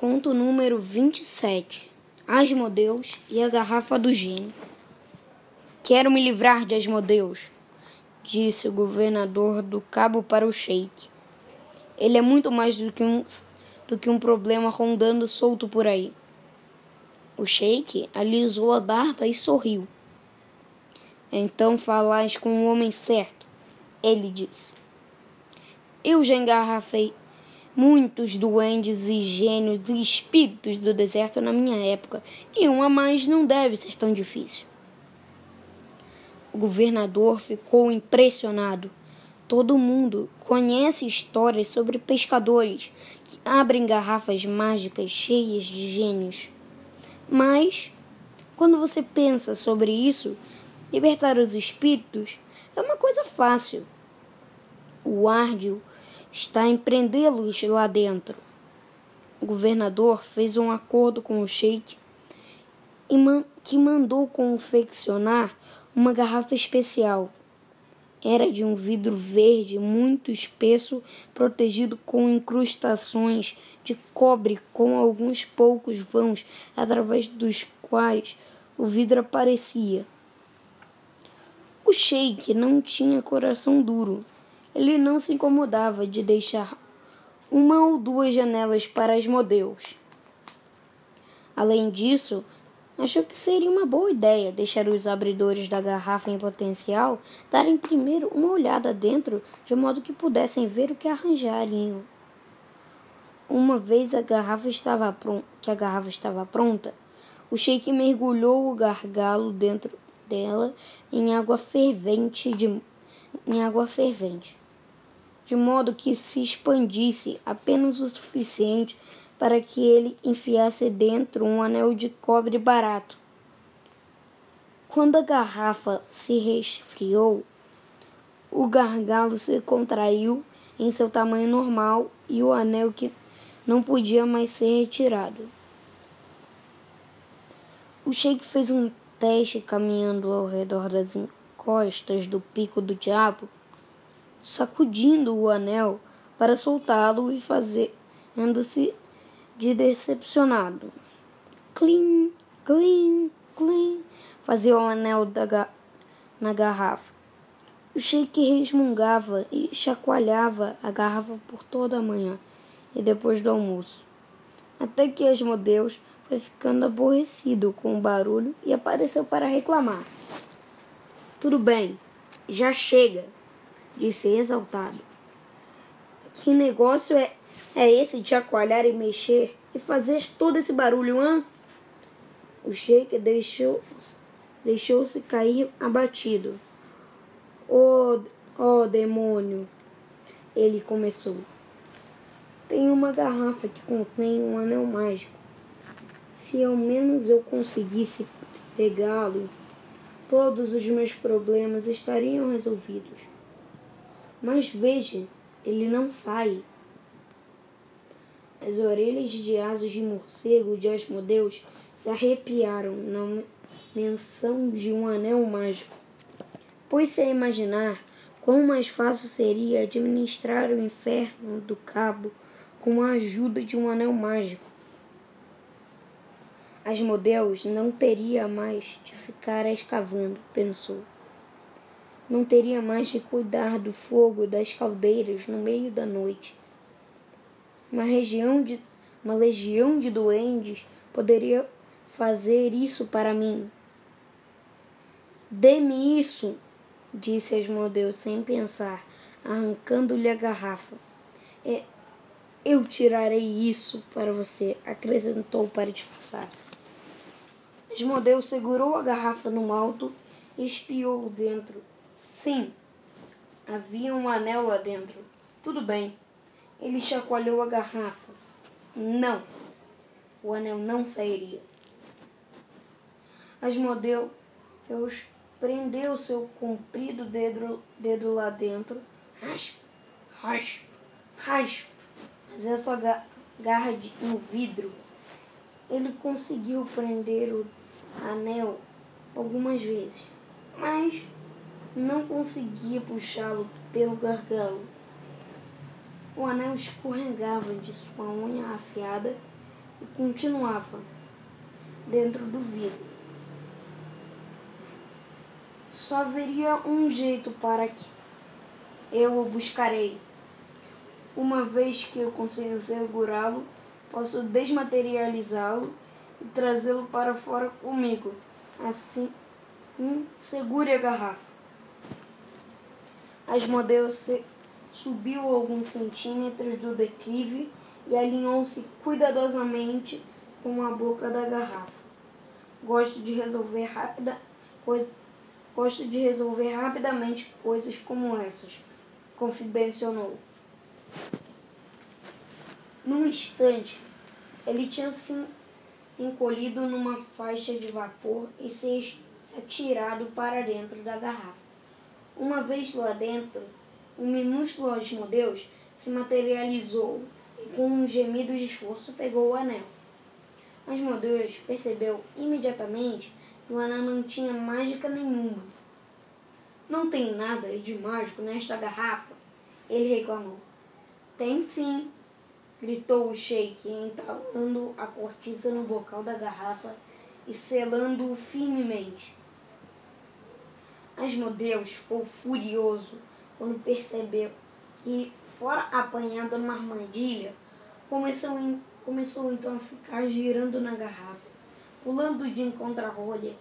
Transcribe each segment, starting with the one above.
Conto número 27. Asmodeus e a garrafa do gênio. Quero me livrar de Asmodeus, disse o governador do cabo para o sheik. Ele é muito mais do que um, do que um problema rondando solto por aí. O sheik alisou a barba e sorriu. Então falais com o homem certo, ele disse. Eu já engarrafei muitos duendes e gênios e espíritos do deserto na minha época, e um a mais não deve ser tão difícil. O governador ficou impressionado. Todo mundo conhece histórias sobre pescadores que abrem garrafas mágicas cheias de gênios. Mas, quando você pensa sobre isso, libertar os espíritos é uma coisa fácil. O árduo está em prendê-los lá dentro. O governador fez um acordo com o sheik que mandou confeccionar uma garrafa especial. Era de um vidro verde muito espesso, protegido com incrustações de cobre com alguns poucos vãos através dos quais o vidro aparecia. O sheik não tinha coração duro ele não se incomodava de deixar uma ou duas janelas para as modelos. Além disso, achou que seria uma boa ideia deixar os abridores da garrafa em potencial darem primeiro uma olhada dentro, de modo que pudessem ver o que arranjariam. Uma vez a garrafa estava que a garrafa estava pronta, o sheik mergulhou o gargalo dentro dela em água fervente de, em água fervente de modo que se expandisse apenas o suficiente para que ele enfiasse dentro um anel de cobre barato. Quando a garrafa se resfriou, o gargalo se contraiu em seu tamanho normal e o anel que não podia mais ser retirado. O Sheik fez um teste caminhando ao redor das encostas do pico do diabo sacudindo o anel para soltá-lo e fazendo-se de decepcionado. Clim, clim, clim, fazia o anel ga na garrafa. O sheik resmungava e chacoalhava a garrafa por toda a manhã e depois do almoço, até que Asmodeus foi ficando aborrecido com o barulho e apareceu para reclamar. Tudo bem, já chega, disse exaltado. Que negócio é, é esse de chacoalhar e mexer e fazer todo esse barulho, hã? O sheik deixou, deixou-se cair abatido. Oh, oh, demônio! Ele começou. Tem uma garrafa que contém um anel mágico. Se ao menos eu conseguisse pegá-lo, todos os meus problemas estariam resolvidos. Mas veja, ele não sai. As orelhas de asas de morcego de Asmodeus se arrepiaram na menção de um anel mágico. Pôs-se a imaginar quão mais fácil seria administrar o inferno do cabo com a ajuda de um anel mágico. Asmodeus não teria mais de ficar escavando, pensou não teria mais de cuidar do fogo das caldeiras no meio da noite. Uma região de uma legião de duendes poderia fazer isso para mim. Dê-me isso, disse Asmodeus sem pensar, arrancando-lhe a garrafa. É, eu tirarei isso para você, acrescentou para disfarçar. Asmodeus segurou a garrafa no alto e espiou dentro. Sim, havia um anel lá dentro. Tudo bem. Ele chacoalhou a garrafa. Não, o anel não sairia. Asmodeu prendeu seu comprido dedo, dedo lá dentro. Raspa, raspa, raspa. Mas é só garra de um vidro. Ele conseguiu prender o anel algumas vezes, mas não conseguia puxá-lo pelo gargalo. O anel escorregava de sua unha afiada e continuava dentro do vidro. Só haveria um jeito para que eu o buscarei. Uma vez que eu consiga segurá-lo, posso desmaterializá-lo e trazê-lo para fora comigo. Assim, segure a garrafa. Asmodeu subiu alguns centímetros do declive e alinhou-se cuidadosamente com a boca da garrafa. Gosto de resolver rápida, gosto de resolver rapidamente coisas como essas, confidenciou. Num instante, ele tinha se encolhido numa faixa de vapor e se atirado para dentro da garrafa. Uma vez lá dentro, o minúsculo Asmodeus se materializou e, com um gemido de esforço, pegou o anel. Asmodeus percebeu imediatamente que o anel não tinha mágica nenhuma. Não tem nada de mágico nesta garrafa, ele reclamou. Tem sim, gritou o sheik, entalando a cortiça no bocal da garrafa e selando-o firmemente. Asmodeus ficou furioso quando percebeu que, fora apanhado numa armadilha, começou, começou então a ficar girando na garrafa, pulando de encontro à rolha,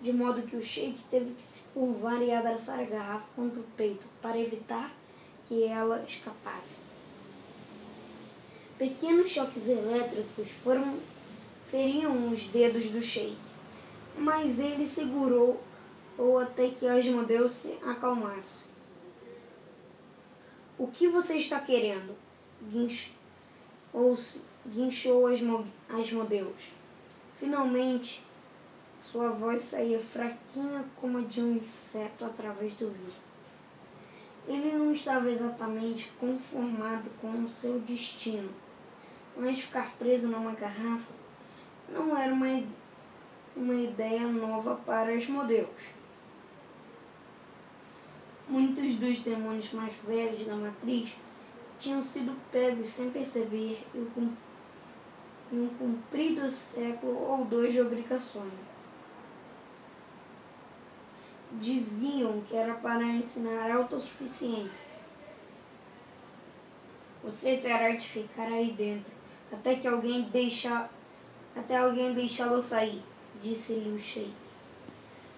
de modo que o sheik teve que se curvar e abraçar a garrafa contra o peito para evitar que ela escapasse. Pequenos choques elétricos foram feriam os dedos do sheik, mas ele segurou ou até que Asmodeu se acalmasse. O que você está querendo? guinchou Asmodeus. Finalmente, sua voz saía fraquinha como a de um inseto através do vidro. Ele não estava exatamente conformado com o seu destino, mas ficar preso numa garrafa não era uma, uma ideia nova para os modelos. Muitos dos demônios mais velhos da matriz tinham sido pegos sem perceber em um cumprido século ou dois de obrigações diziam que era para ensinar autossuficiência. Você terá de ficar aí dentro até que alguém deixar até alguém deixá-lo sair, disse-lhe o sheik.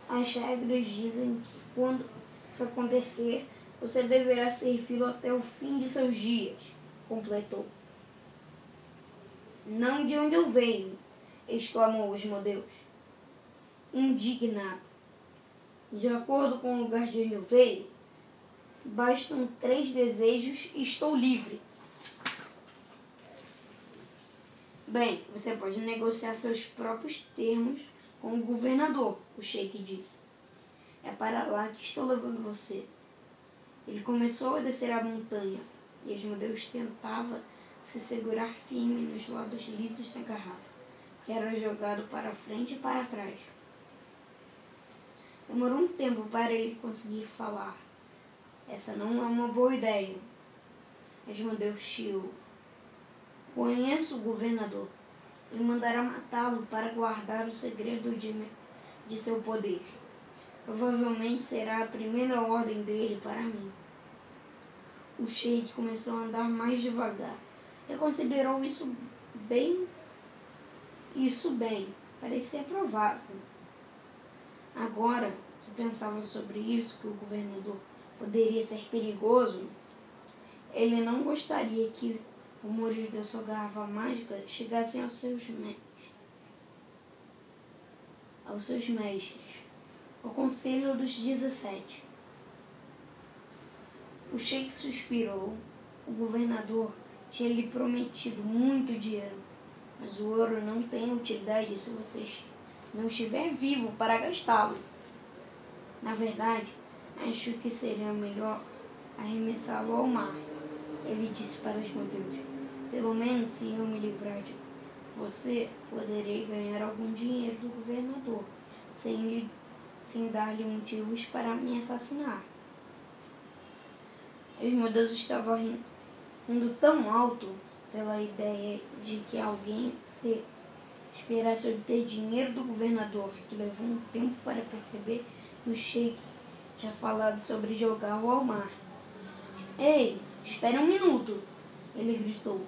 As regras dizem que quando isso acontecer, você deverá servi-lo até o fim de seus dias, completou. Não de onde eu venho, exclamou Osmodeus, indignado. De acordo com o lugar de onde eu veio, bastam três desejos e estou livre. Bem, você pode negociar seus próprios termos com o governador, o Sheik disse. É para lá que estou levando você. Ele começou a descer a montanha e Asmodeus tentava se segurar firme nos lados lisos da garrafa, que era jogado para frente e para trás. Demorou um tempo para ele conseguir falar. Essa não é uma boa ideia. Respondeu Shio. Conheço o governador. Ele mandará matá-lo para guardar o segredo de, de seu poder. Provavelmente será a primeira ordem dele para mim. O sheik começou a andar mais devagar. Ele considerou isso bem. Isso bem. Parecia provável. Agora que pensava sobre isso, que o governador poderia ser perigoso, ele não gostaria que rumores da sua garrafa mágica chegassem aos seus mestres. Aos seus mestres. O conselho dos 17. O sheik suspirou. O governador tinha lhe prometido muito dinheiro, mas o ouro não tem utilidade se vocês não estiver vivo para gastá-lo. Na verdade, acho que seria melhor arremessá-lo ao mar. Ele disse para os modelos. Pelo menos se eu me livrar de você, poderei ganhar algum dinheiro do governador, sem, sem dar-lhe motivos para me assassinar. Os modelos estavam rindo tão alto pela ideia de que alguém se esperasse obter dinheiro do governador, que levou um tempo para perceber que o sheik tinha falado sobre jogá-lo ao mar. Ei, espere um minuto! Ele gritou.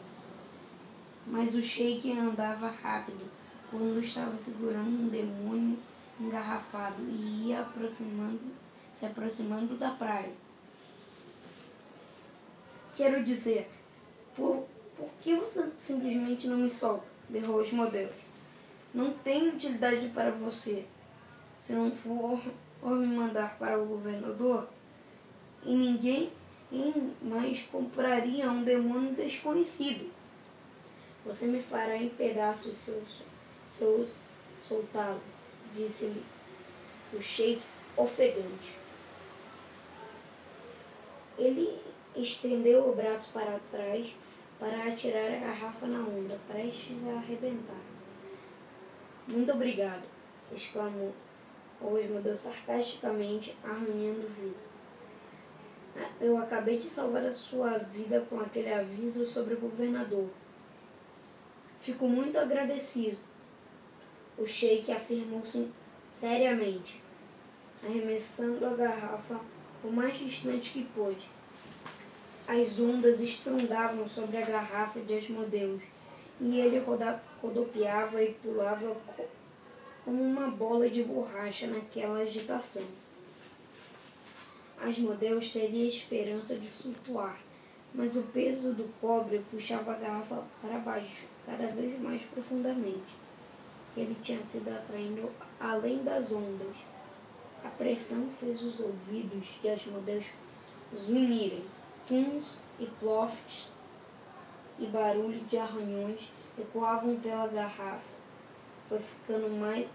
Mas o sheik andava rápido quando estava segurando um demônio engarrafado e ia aproximando, se aproximando da praia. Quero dizer, por, por que você simplesmente não me solta? berrou os modelos. Não tem utilidade para você. Se não for ou me mandar para o governador, e ninguém mais compraria um demônio desconhecido. Você me fará em pedaços se eu, soltá-lo, disse-lhe o sheik ofegante. Ele estendeu o braço para trás para atirar a garrafa na onda, prestes a arrebentar. Muito obrigado, exclamou Osmodeu sarcasticamente, arranhando o vidro. Eu acabei de salvar a sua vida com aquele aviso sobre o governador. Fico muito agradecido. O sheik afirmou seriamente, arremessando a garrafa o mais distante que pôde. As ondas estrondavam sobre a garrafa de Asmodeus, e ele rodopiava e pulava como uma bola de borracha naquela agitação. Asmodeus teria esperança de flutuar, mas o peso do cobre puxava a garrafa para baixo, cada vez mais profundamente. Ele tinha sido atraindo além das ondas. A pressão fez os ouvidos de Asmodeus zunirem tons e plofts e barulho de arranhões ecoavam pela garrafa. Foi ficando mais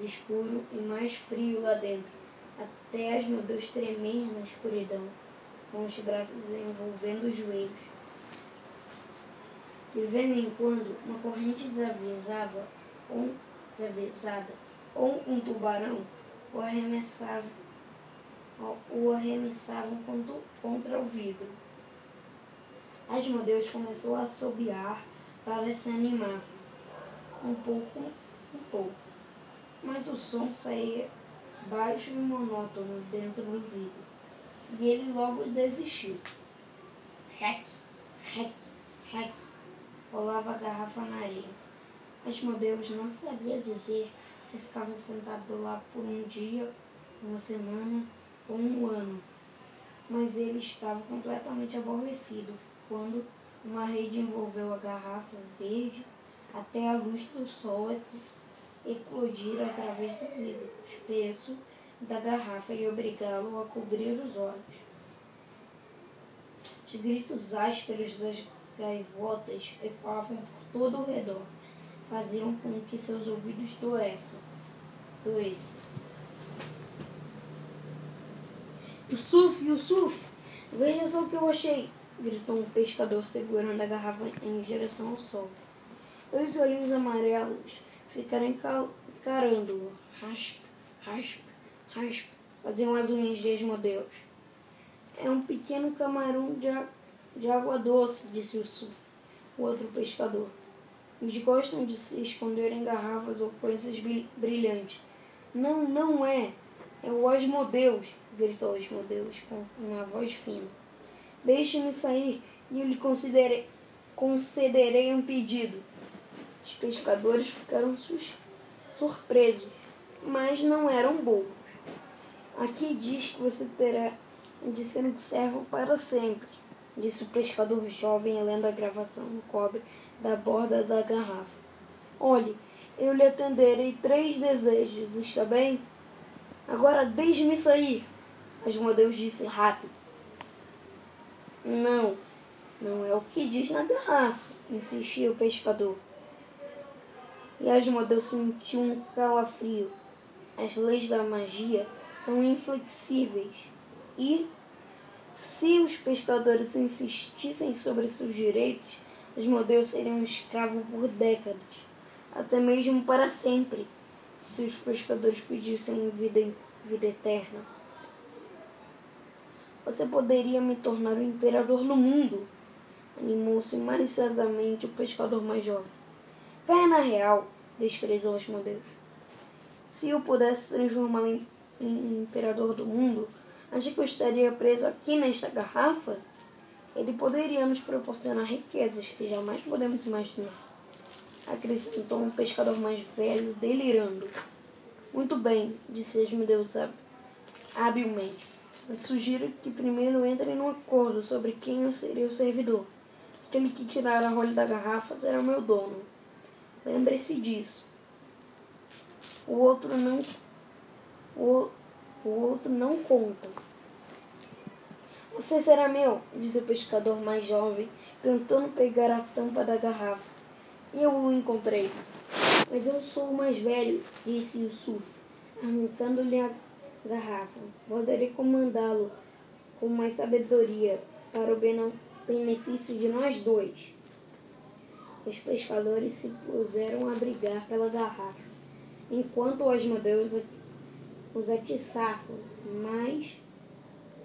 escuro e mais frio lá dentro, até as Deus tremer na escuridão, com os braços envolvendo os joelhos. De vez em quando, uma corrente desavisava ou desavisada, ou um tubarão o arremessava o arremessavam contra o vidro. Asmodeus começou a assobiar para se animar, um pouco, um pouco. Mas o som saía baixo e monótono dentro do vidro, e ele logo desistiu. Rec, rec, rec, rolava a garrafa na areia. Asmodeus não sabia dizer se ficava sentado lá por um dia, uma semana ou um ano, mas ele estava completamente aborrecido quando uma rede envolveu a garrafa verde até a luz do sol eclodir através do vidro espesso da garrafa e obrigá-lo a cobrir os olhos. Os gritos ásperos das gaivotas ecoavam por todo o redor, faziam com que seus ouvidos doessem. doessem. Yusuf, Yusuf, veja só o que eu achei, gritou um pescador segurando a garrafa em direção ao sol. Os olhinhos amarelos ficaram encarando-o. Rasp, rasp, rasp, faziam as unhas de esmodeus. É um pequeno camarão de, de água doce, disse Yusuf, o outro pescador. Eles gostam de se esconder em garrafas ou coisas brilhantes. Não, não é. É o Asmodeus, gritou Asmodeus com uma voz fina. Deixe-me sair e eu lhe concederei um pedido. Os pescadores ficaram surpresos, mas não eram bobos. Aqui diz que você terá de ser um servo para sempre, disse o pescador jovem lendo a gravação no cobre da borda da garrafa. Olhe, eu lhe atenderei três desejos, está bem? Agora deixe-me sair. Asmodeus disse rápido. Não, não é o que diz na garrafa, insistia o pescador. E Asmodeus sentiu um calafrio. As leis da magia são inflexíveis. E, se os pescadores insistissem sobre seus direitos, Asmodeus seria um escravo por décadas, até mesmo para sempre se os pescadores pedissem vida, vida eterna. Você poderia me tornar o imperador do mundo. Animou-se maliciosamente o pescador mais jovem. Caia real, desprezou Asmodeus. Se eu pudesse transformá-lo em, em imperador do mundo, acha que eu estaria preso aqui nesta garrafa? Ele poderia nos proporcionar riquezas que jamais podemos imaginar. Acrescentou um pescador mais velho, delirando. Muito bem, disse Asmodeus habilmente. Sugiro que primeiro entrem num acordo sobre quem eu seria o servidor. Aquele que tirar a rolha da garrafa será o meu dono. Lembre-se disso. O outro não. O, o outro não conta. Você será meu, disse o pescador mais jovem, tentando pegar a tampa da garrafa. Eu o encontrei. Mas eu sou o mais velho, disse Yusuf, arrancando-lhe a garrafa. Poderei comandá-lo com mais sabedoria para o benefício de nós dois. Os pescadores se puseram a brigar pela garrafa, enquanto Asmodeus os atiçavam, mas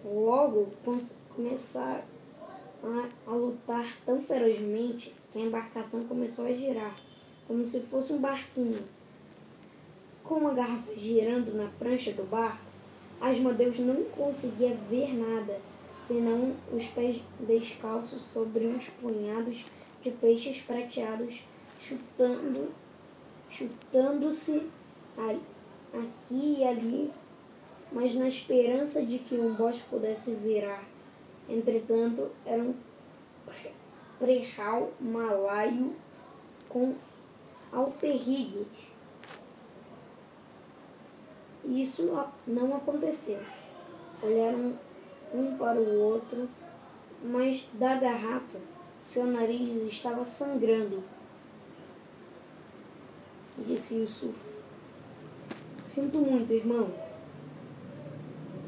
logo começaram a, a lutar tão ferozmente que a embarcação começou a girar, como se fosse um barquinho. Com a garrafa girando na prancha do barco, Asmodeus não conseguia ver nada, senão os pés descalços sobre uns punhados de peixes prateados chutando, chutando-se aqui e ali, mas na esperança de que um bote pudesse virar. Entretanto, era um prehal malaio com alperrigues isso não aconteceu. Olharam um para o outro, mas da garrafa seu nariz estava sangrando. Disse Yusuf. Sinto muito, irmão.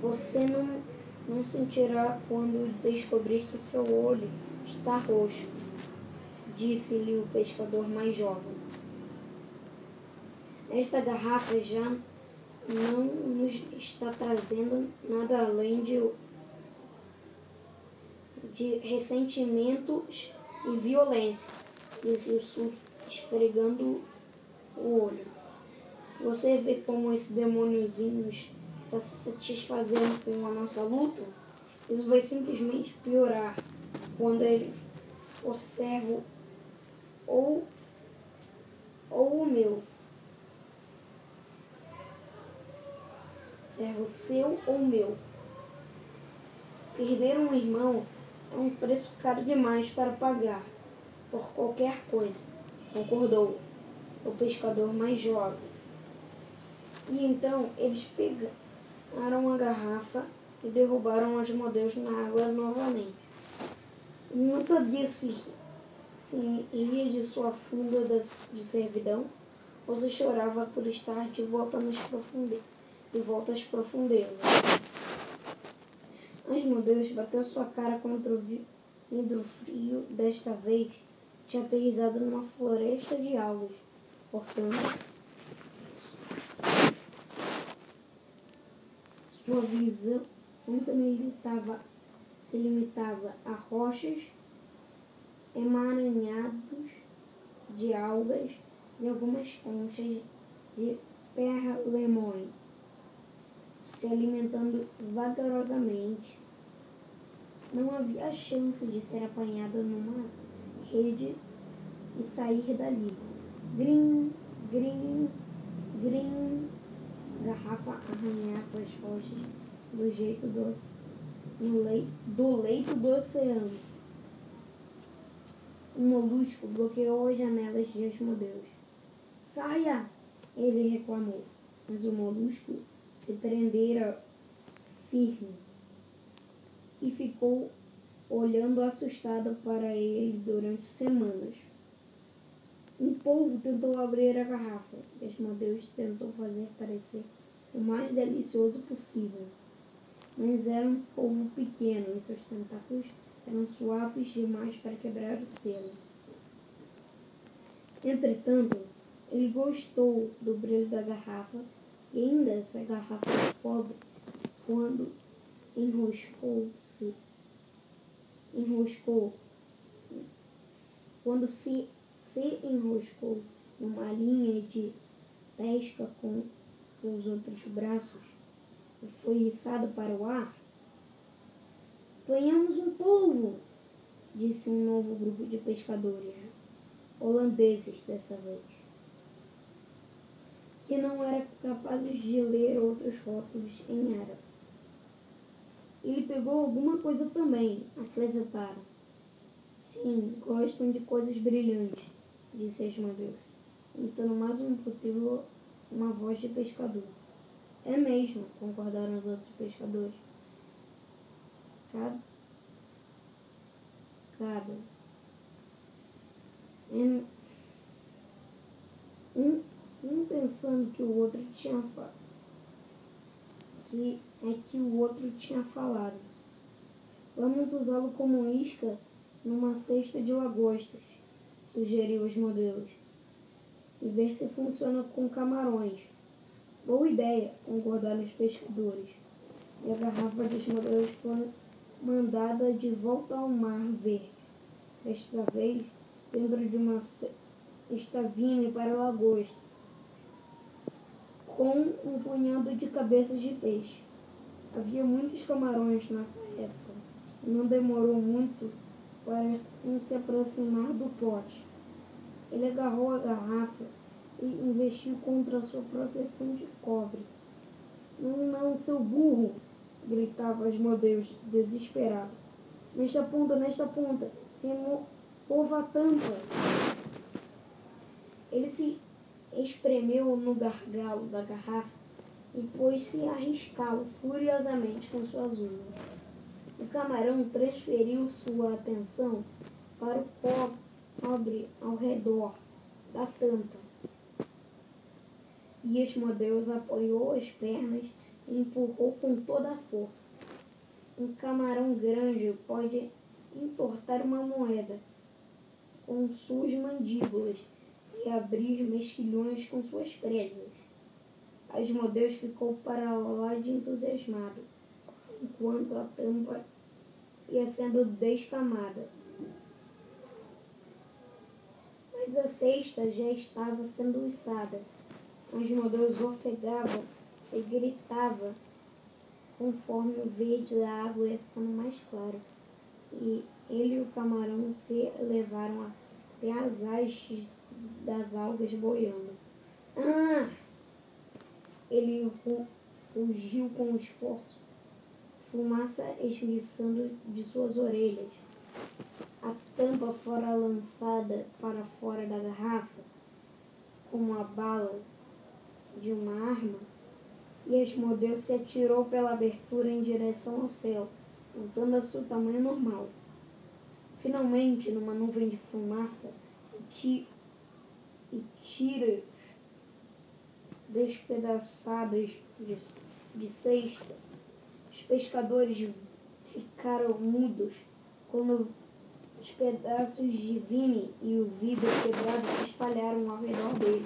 Você não, não sentirá quando descobrir que seu olho está roxo, disse-lhe o pescador mais jovem. Esta garrafa já não nos está trazendo nada além de, de ressentimentos e violência, disse Yusuf, esfregando o olho. Você vê como esse demôniozinho está se satisfazendo com a nossa luta? Isso vai simplesmente piorar quando ele for servo ou, ou o meu. servo seu ou meu. Perder um irmão é um preço caro demais para pagar por qualquer coisa, concordou o pescador mais jovem. E então eles pegaram a garrafa e derrubaram os modelos na água novamente. Não sabia se, se iria de sua funda de servidão ou se chorava por estar de volta nas profundezas e volta às profundezas. Mas meu Deus bateu sua cara contra o vidro frio, desta vez tinha aterrizado numa floresta de algas. Portanto, sua visão não se limitava, se limitava a rochas emaranhados de algas e algumas conchas de perlemões se alimentando vagarosamente. Não havia chance de ser apanhado numa rede e sair dali. Grim, grim, grim. Garrafa arranhava as rochas do jeito do, no leito, do leito do oceano. Um molusco bloqueou as janelas de Asmodeus. Saia! Ele reclamou, mas o molusco se prendera firme e ficou olhando assustado para ele durante semanas. Um povo tentou abrir a garrafa, e Asmodeus tentou fazer parecer o mais delicioso possível. Mas era um povo pequeno e seus tentáculos eram suaves demais para quebrar o selo. Entretanto, ele gostou do brilho da garrafa e ainda essa garrafa de cobre, quando enroscou-se, enroscou quando se, se enroscou numa linha de pesca com seus outros braços e foi içado para o ar, Apanhamos um polvo, disse um novo grupo de pescadores, holandeses dessa vez, que não eram capazes de ler outros rótulos em árabe. Ele pegou alguma coisa também, acrescentaram. Sim, gostam de coisas brilhantes, disse Asmodeus, imitando o máximo possível uma voz de pescador. É mesmo, concordaram os outros pescadores. Cada. Cada. Um, um pensando que o outro tinha falado. Que é que o outro tinha falado. Vamos usá-lo como isca numa cesta de lagostas, sugeriu os modelos. E ver se funciona com camarões. Boa ideia, concordaram os pescadores. E a garrafa dos modelos foi mandada de volta ao Mar Verde, desta vez dentro de uma estavina para lagosta, com um punhado de cabeças de peixe. Havia muitos camarões nessa época, não demorou muito um se aproximar do pote. Ele agarrou a garrafa e investiu contra sua proteção de cobre. Não, não, seu burro! gritava Asmodeus, desesperado. Nesta ponta, nesta ponta, remova a tampa. Ele se espremeu no gargalo da garrafa e pôs-se a arriscá-lo furiosamente com suas unhas. O camarão transferiu sua atenção para o pobre ao redor da tampa. E Asmodeus apoiou as pernas empurrou com toda a força. Um camarão grande pode entortar uma moeda com suas mandíbulas e abrir mexilhões com suas presas. Asmodeus ficou para lá de entusiasmado, enquanto a tampa ia sendo descamada. Mas a cesta já estava sendo içada. Asmodeus ofegava e gritava conforme o verde da água ia ficando mais claro. E ele e o camarão se levaram até as hastes das algas boiando. Ah! Ele rugiu com esforço, fumaça esguiçando de suas orelhas. A tampa fora lançada para fora da garrafa, como a bala de uma arma, e Asmodeu se atirou pela abertura em direção ao céu, voltando a seu tamanho normal. Finalmente, numa nuvem de fumaça e, tiras despedaçadas de, de cesta, pescadores ficaram mudos quando os pedaços de vime e o vidro quebrado se espalharam ao redor deles.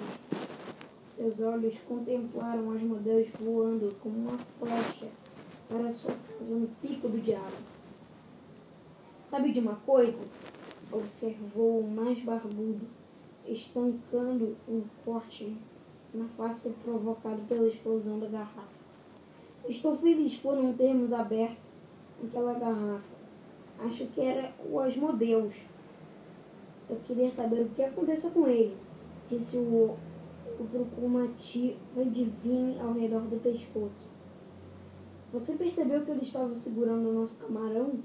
Seus olhos contemplaram as modelos voando como uma flecha para sua casa no pico do diabo. Sabe de uma coisa? Observou o mais barbudo, estancando um corte na face provocado pela explosão da garrafa. Estou feliz por não termos aberto aquela garrafa. Acho que era o Asmodeus. Eu queria saber o que aconteceu com ele, disse o tira de vinho ao redor do pescoço. Você percebeu que ele estava segurando o nosso camarão?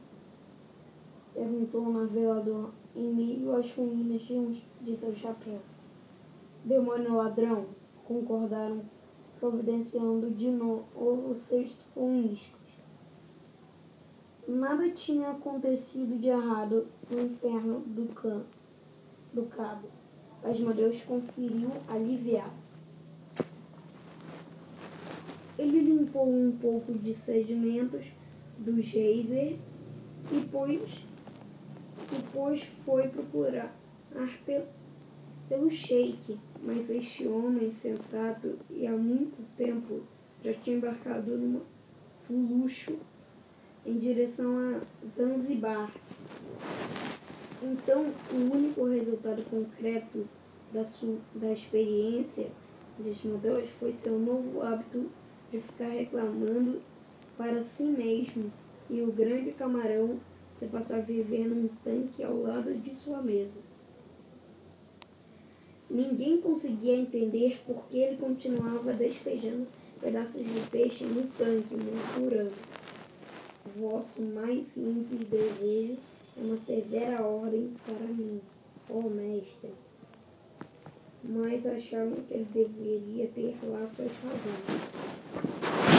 Perguntou o navegador em meio às ruínas de seu chapéu. Demônio ladrão, concordaram, providenciando de novo o cesto com iscos. Nada tinha acontecido de errado no inferno do, can, do cabo. Asmodeus conferiu aliviado. Ele limpou um pouco de sedimentos do geyser e depois, depois foi procurar pelo sheik, mas este homem sensato e há muito tempo já tinha embarcado numa fuluxo em direção a Zanzibar. Então, o único resultado concreto da, da experiência de modelos foi seu novo hábito de ficar reclamando para si mesmo e o grande camarão se passou a viver num tanque ao lado de sua mesa. Ninguém conseguia entender por que ele continuava despejando pedaços de peixe no tanque, murmurando. Vosso mais simples desejo é uma severa ordem para mim, ó mestre. Mas achavam que ele deveria ter lá suas razões.